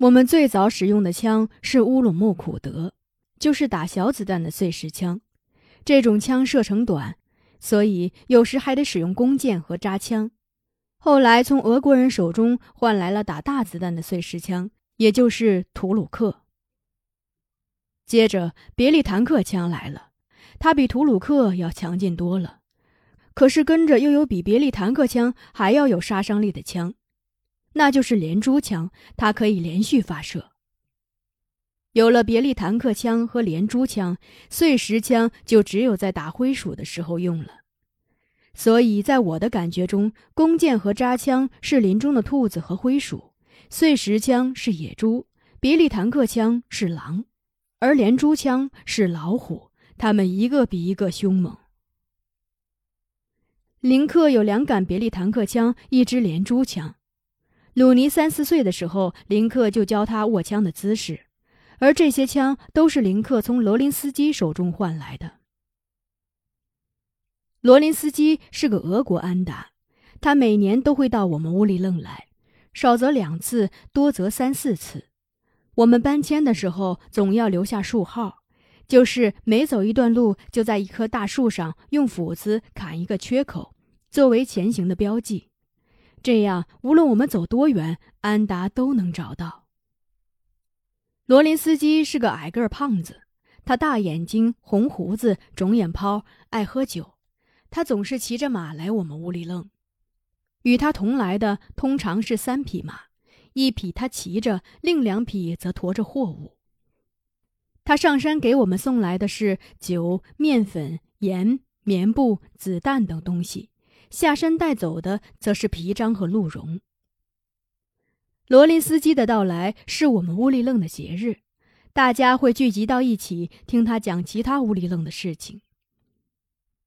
我们最早使用的枪是乌鲁木苦德，就是打小子弹的碎石枪。这种枪射程短，所以有时还得使用弓箭和扎枪。后来从俄国人手中换来了打大子弹的碎石枪，也就是图鲁克。接着别利坦克枪来了，它比图鲁克要强劲多了。可是跟着又有比别利坦克枪还要有杀伤力的枪，那就是连珠枪，它可以连续发射。有了别利坦克枪和连珠枪，碎石枪就只有在打灰鼠的时候用了。所以在我的感觉中，弓箭和扎枪是林中的兔子和灰鼠，碎石枪是野猪，别利坦克枪是狼，而连珠枪是老虎。它们一个比一个凶猛。林克有两杆别利坦克枪，一支连珠枪。鲁尼三四岁的时候，林克就教他握枪的姿势，而这些枪都是林克从罗林斯基手中换来的。罗林斯基是个俄国安达，他每年都会到我们屋里楞来，少则两次，多则三四次。我们搬迁的时候总要留下树号，就是每走一段路，就在一棵大树上用斧子砍一个缺口，作为前行的标记。这样，无论我们走多远，安达都能找到。罗林斯基是个矮个胖子，他大眼睛、红胡子、肿眼泡，爱喝酒。他总是骑着马来我们屋里愣，与他同来的通常是三匹马，一匹他骑着，另两匹则驮着货物。他上山给我们送来的是酒、面粉、盐、棉布、子弹等东西，下山带走的则是皮张和鹿茸。罗林斯基的到来是我们乌里楞的节日，大家会聚集到一起听他讲其他乌里楞的事情。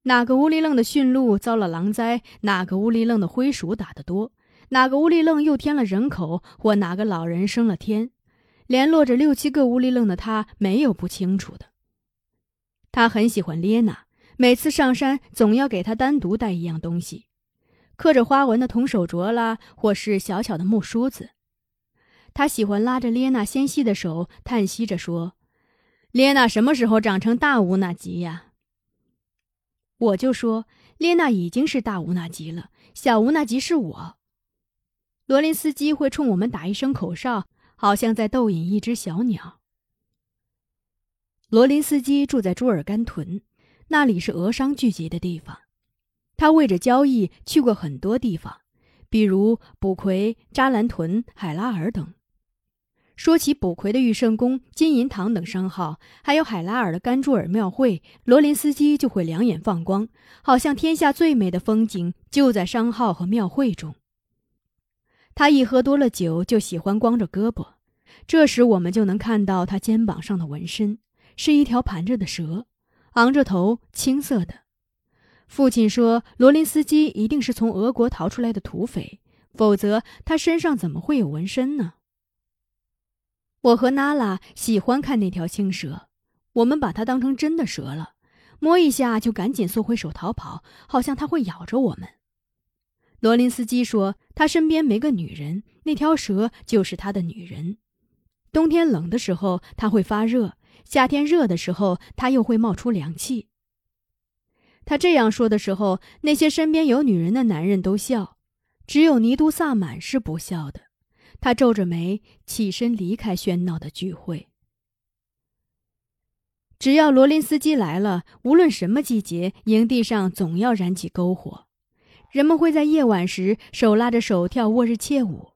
哪个乌里楞的驯鹿遭了狼灾？哪个乌里楞的灰鼠打得多？哪个乌里楞又添了人口？或哪个老人升了天？联络着六七个乌里楞的他，没有不清楚的。他很喜欢列娜，每次上山总要给他单独带一样东西，刻着花纹的铜手镯啦，或是小巧的木梳子。他喜欢拉着列娜纤细的手，叹息着说：“列娜什么时候长成大乌纳吉呀？”我就说，列娜已经是大乌纳吉了，小乌纳吉是我。罗林斯基会冲我们打一声口哨，好像在逗引一只小鸟。罗林斯基住在朱尔干屯，那里是俄商聚集的地方。他为着交易去过很多地方，比如卜奎、扎兰屯、海拉尔等。说起卜奎的玉圣宫、金银堂等商号，还有海拉尔的甘珠尔庙会，罗林斯基就会两眼放光，好像天下最美的风景就在商号和庙会中。他一喝多了酒，就喜欢光着胳膊，这时我们就能看到他肩膀上的纹身，是一条盘着的蛇，昂着头，青色的。父亲说，罗林斯基一定是从俄国逃出来的土匪，否则他身上怎么会有纹身呢？我和娜拉喜欢看那条青蛇，我们把它当成真的蛇了，摸一下就赶紧缩回手逃跑，好像它会咬着我们。罗林斯基说，他身边没个女人，那条蛇就是他的女人。冬天冷的时候他会发热，夏天热的时候他又会冒出凉气。他这样说的时候，那些身边有女人的男人都笑，只有尼都萨满是不笑的。他皱着眉，起身离开喧闹的聚会。只要罗林斯基来了，无论什么季节，营地上总要燃起篝火。人们会在夜晚时手拉着手跳沃日切舞。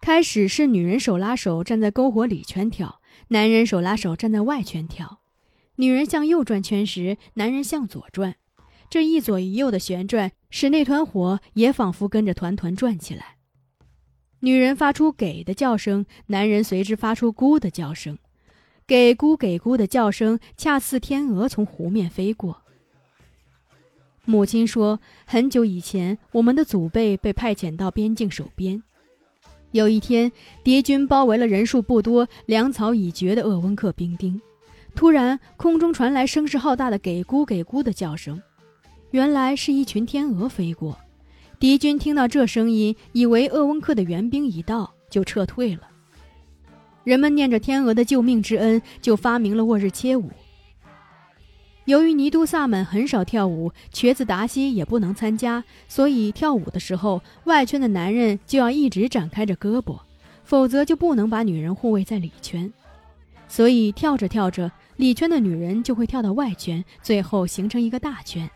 开始是女人手拉手站在篝火里圈跳，男人手拉手站在外圈跳。女人向右转圈时，男人向左转。这一左一右的旋转，使那团火也仿佛跟着团团转起来。女人发出“给”的叫声，男人随之发出“咕”的叫声，“给咕给咕”的叫声恰似天鹅从湖面飞过。母亲说，很久以前，我们的祖辈被派遣到边境守边。有一天，敌军包围了人数不多、粮草已绝的鄂温克兵丁，突然，空中传来声势浩大的“给咕给咕”的叫声，原来是一群天鹅飞过。敌军听到这声音，以为鄂温克的援兵已到，就撤退了。人们念着天鹅的救命之恩，就发明了沃日切舞。由于尼都萨满很少跳舞，瘸子达西也不能参加，所以跳舞的时候，外圈的男人就要一直展开着胳膊，否则就不能把女人护卫在里圈。所以跳着跳着，里圈的女人就会跳到外圈，最后形成一个大圈。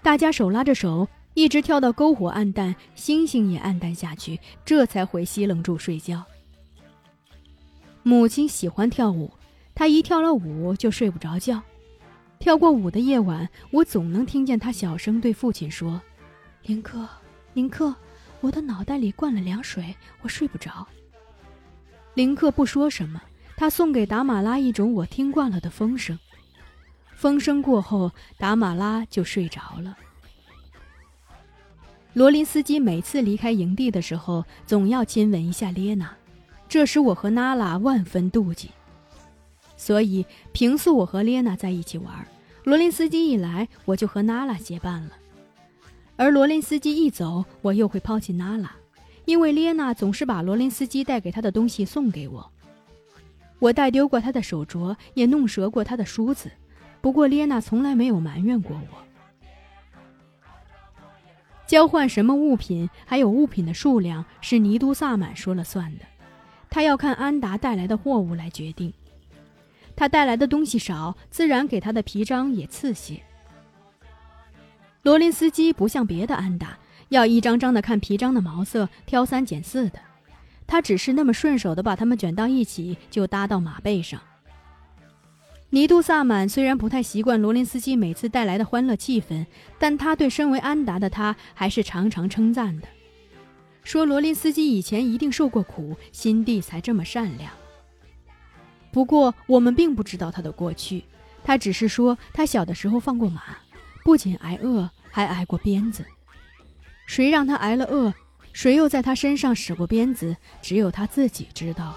大家手拉着手，一直跳到篝火暗淡，星星也暗淡下去，这才回西冷柱睡觉。母亲喜欢跳舞，她一跳了舞就睡不着觉。跳过舞的夜晚，我总能听见他小声对父亲说：“林克，林克，我的脑袋里灌了凉水，我睡不着。”林克不说什么，他送给达马拉一种我听惯了的风声。风声过后，达马拉就睡着了。罗林斯基每次离开营地的时候，总要亲吻一下列娜，这使我和娜拉万分妒忌。所以，平素我和列娜在一起玩，罗林斯基一来，我就和娜拉结伴了；而罗林斯基一走，我又会抛弃娜拉，因为列娜总是把罗林斯基带给她的东西送给我。我带丢过她的手镯，也弄折过她的梳子，不过列娜从来没有埋怨过我。交换什么物品，还有物品的数量，是尼都萨满说了算的，他要看安达带来的货物来决定。他带来的东西少，自然给他的皮章也次些。罗林斯基不像别的安达，要一张张的看皮章的毛色，挑三拣四的。他只是那么顺手的把它们卷到一起，就搭到马背上。尼杜萨满虽然不太习惯罗林斯基每次带来的欢乐气氛，但他对身为安达的他还是常常称赞的，说罗林斯基以前一定受过苦，心地才这么善良。不过，我们并不知道他的过去。他只是说，他小的时候放过马，不仅挨饿，还挨过鞭子。谁让他挨了饿，谁又在他身上使过鞭子，只有他自己知道。